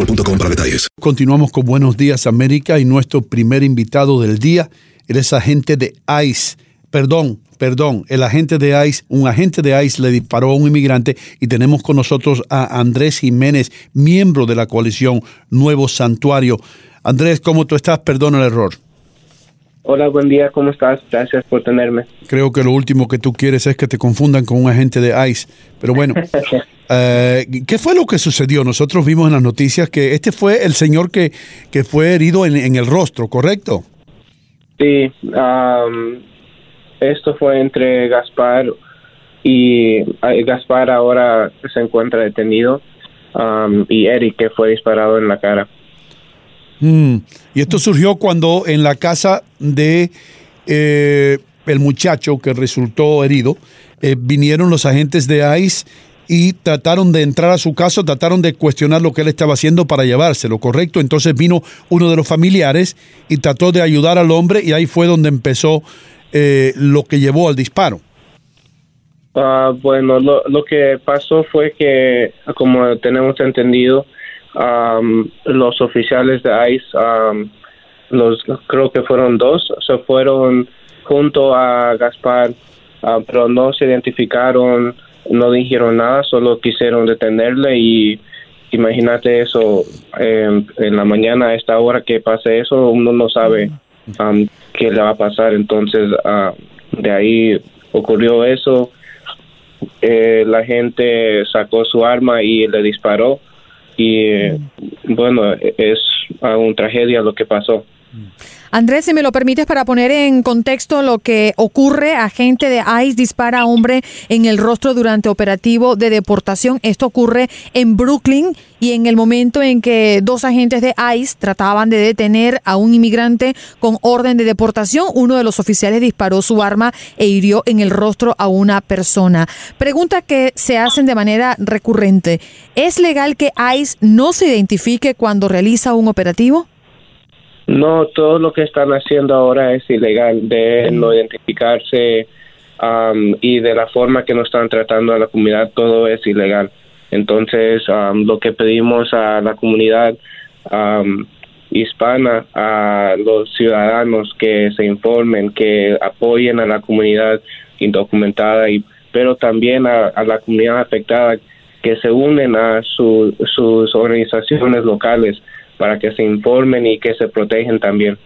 boostmobile.com para detalles. Continuamos con Buenos Días América y nuestro primer invitado del día, él es agente de ICE. Perdón, perdón, el agente de ICE, un agente de ICE le disparó a un inmigrante y tenemos con nosotros a Andrés Jiménez, miembro de la coalición Nuevo Santuario. Andrés, ¿cómo tú estás? Perdón el error. Hola, buen día, ¿cómo estás? Gracias por tenerme. Creo que lo último que tú quieres es que te confundan con un agente de ICE. Pero bueno, eh, ¿qué fue lo que sucedió? Nosotros vimos en las noticias que este fue el señor que, que fue herido en, en el rostro, ¿correcto? Sí, um, esto fue entre Gaspar y Gaspar ahora se encuentra detenido um, y Eric que fue disparado en la cara. Mm, Y esto surgió cuando en la casa de eh, el muchacho que resultó herido, eh, vinieron los agentes de ICE y trataron de entrar a su casa, trataron de cuestionar lo que él estaba haciendo para llevárselo, ¿correcto? Entonces vino uno de los familiares y trató de ayudar al hombre y ahí fue donde empezó eh, lo que llevó al disparo. Ah, bueno, lo, que pasó fue que, como tenemos entendido, los oficiales de ICE, um, los creo que fueron dos, se fueron junto a Gaspar, ah, pero no se identificaron, no dijeron nada, solo quisieron detenerle y imagínate eso en la mañana a esta hora que pase eso, uno no sabe um, qué le va a pasar, entonces ah, de ahí ocurrió eso. Eh, la gente sacó su arma y le disparó. Y bueno es una tragedia lo que pasó Andrés, si me lo permites para poner en contexto lo que ocurre, agente de ICE dispara a hombre en el rostro durante operativo de deportación. Esto ocurre en Brooklyn y en el momento en que dos agentes de ICE trataban de detener a un inmigrante con orden de deportación, uno de los oficiales disparó su arma e hirió en el rostro a una persona. Pregunta que se hacen de manera recurrente. ¿Es legal que ICE no se identifique cuando realiza un operativo? No todo lo que están haciendo ahora es ilegal de no identificarse um, y de la forma que nos están tratando a la comunidad todo es ilegal. Entonces um, lo que pedimos a la comunidad um, hispana a los ciudadanos que se informen que apoyen a la comunidad indocumentada y pero también a, a la comunidad afectada que se unen a su, sus organizaciones locales para que se informen y que se protegen también.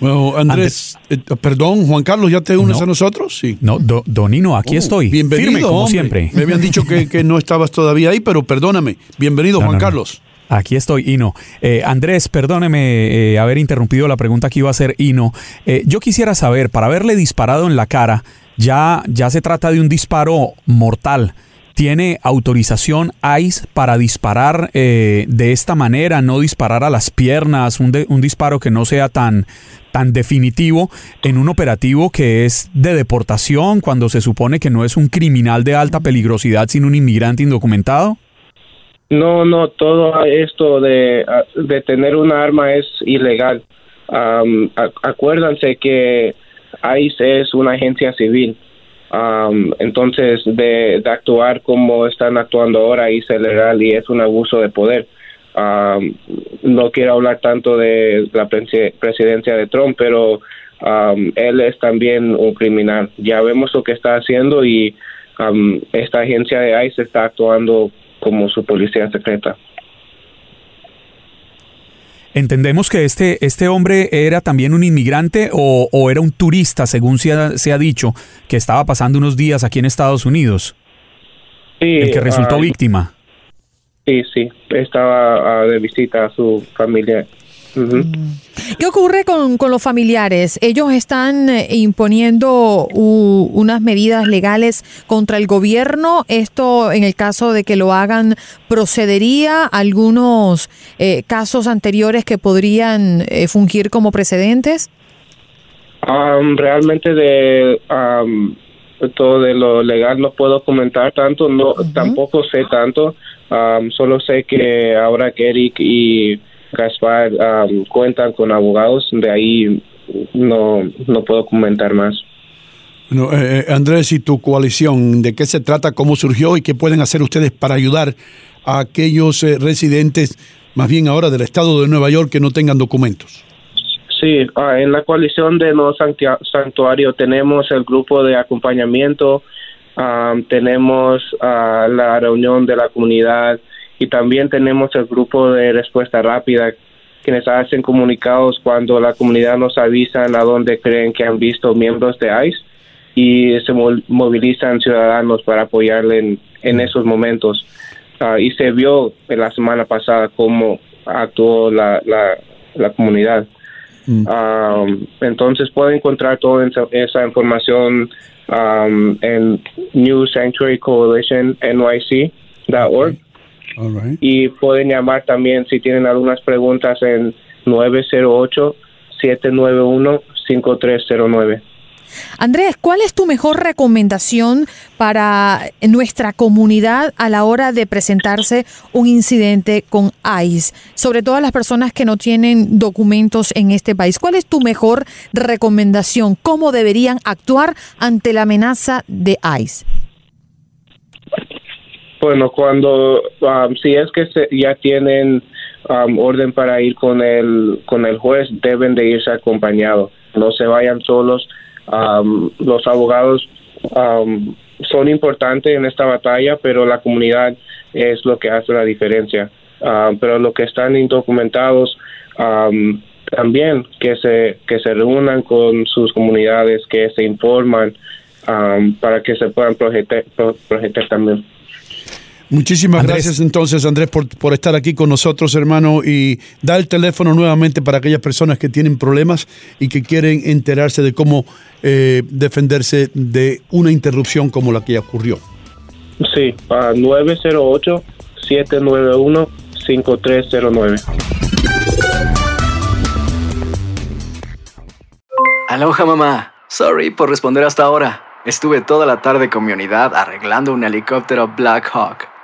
Bueno, Andrés, eh, perdón, Juan Carlos, ¿ya te unes a nosotros? Sí. No, do- Donino, aquí Oh, estoy. Bienvenido, Firme, como hombre. siempre. Me habían dicho que, que no estabas todavía ahí, pero perdóname. Bienvenido, No, Juan no, no. Carlos. Aquí estoy, Ino. Eh, Andrés, perdóneme eh, haber interrumpido la pregunta que iba a hacer Ino. Eh, yo quisiera saber, para haberle disparado en la cara, ya, ya se trata de un disparo mortal. ¿Tiene autorización ICE para disparar de esta manera, no disparar a las piernas, un, un disparo que no sea tan, tan definitivo en un operativo que es de deportación cuando se supone que no es un criminal de alta peligrosidad, sino un inmigrante indocumentado? No, no, todo esto de, de tener una arma es ilegal. acuérdense que ICE es una agencia civil. Entonces, de, actuar como están actuando ahora, es legal y es un abuso de poder. no quiero hablar tanto de la presidencia de Trump, pero él es también un criminal. Ya vemos lo que está haciendo y esta agencia de ICE está actuando como su policía secreta. Entendemos que este, este hombre era también un inmigrante o, era un turista, según se ha, se ha, dicho, que estaba pasando unos días aquí en Estados Unidos. Sí, el que resultó víctima. Sí, sí, estaba ah, de visita a su familia ¿Qué ocurre con, los familiares? Ellos están eh, imponiendo unas medidas legales contra el gobierno. Esto, en el caso de que lo hagan, procedería algunos eh, casos anteriores que podrían eh, fungir como precedentes. realmente de todo de lo legal no puedo comentar tanto, no tampoco sé tanto. solo sé que ahora que Eric y Gaspar cuentan con abogados, de ahí no, no puedo comentar más. Bueno, eh, eh, Andrés, ¿y tu coalición? ¿De qué se trata? ¿Cómo surgió? ¿Y qué pueden hacer ustedes para ayudar a aquellos eh, residentes, más bien ahora del estado de Nueva York, que no tengan documentos? Sí, ah, en la coalición de No Santuario tenemos el grupo de acompañamiento, tenemos ah, la reunión de la comunidad, y también tenemos el grupo de respuesta rápida quienes hacen comunicados cuando la comunidad nos avisa a dónde creen que han visto miembros de ICE y se movilizan ciudadanos para apoyarle en, esos momentos. Ah, y se vio en la semana pasada cómo actuó la, la, comunidad. Mm. Entonces pueden encontrar toda esa, información um, en New Sanctuary Coalition Y pueden llamar también si tienen algunas preguntas en 908-791-5309. Andrés, ¿cuál es tu mejor recomendación para nuestra comunidad a la hora de presentarse un incidente con ICE? Sobre todo a las personas que no tienen documentos en este país. ¿Cuál es tu mejor recomendación? ¿Cómo deberían actuar ante la amenaza de ICE? Bueno, cuando um, si es que ya tienen um, orden para ir con el con el juez, deben de irse acompañados. No se vayan solos. Um, los abogados son importantes en esta batalla, pero la comunidad es lo que hace la diferencia. pero los que están indocumentados también que se que se reúnan con sus comunidades, que se informan para que se puedan proteger, proteger también. Muchísimas gracias entonces, Andrés, por, por, estar aquí con nosotros, hermano, y da el teléfono nuevamente para aquellas personas que tienen problemas y que quieren enterarse de cómo eh, defenderse de una interrupción como la que ya ocurrió. Sí, a 908-791-5309. Aloha, mamá. Sorry por responder hasta ahora. Estuve toda la tarde con mi unidad arreglando un helicóptero Black Hawk.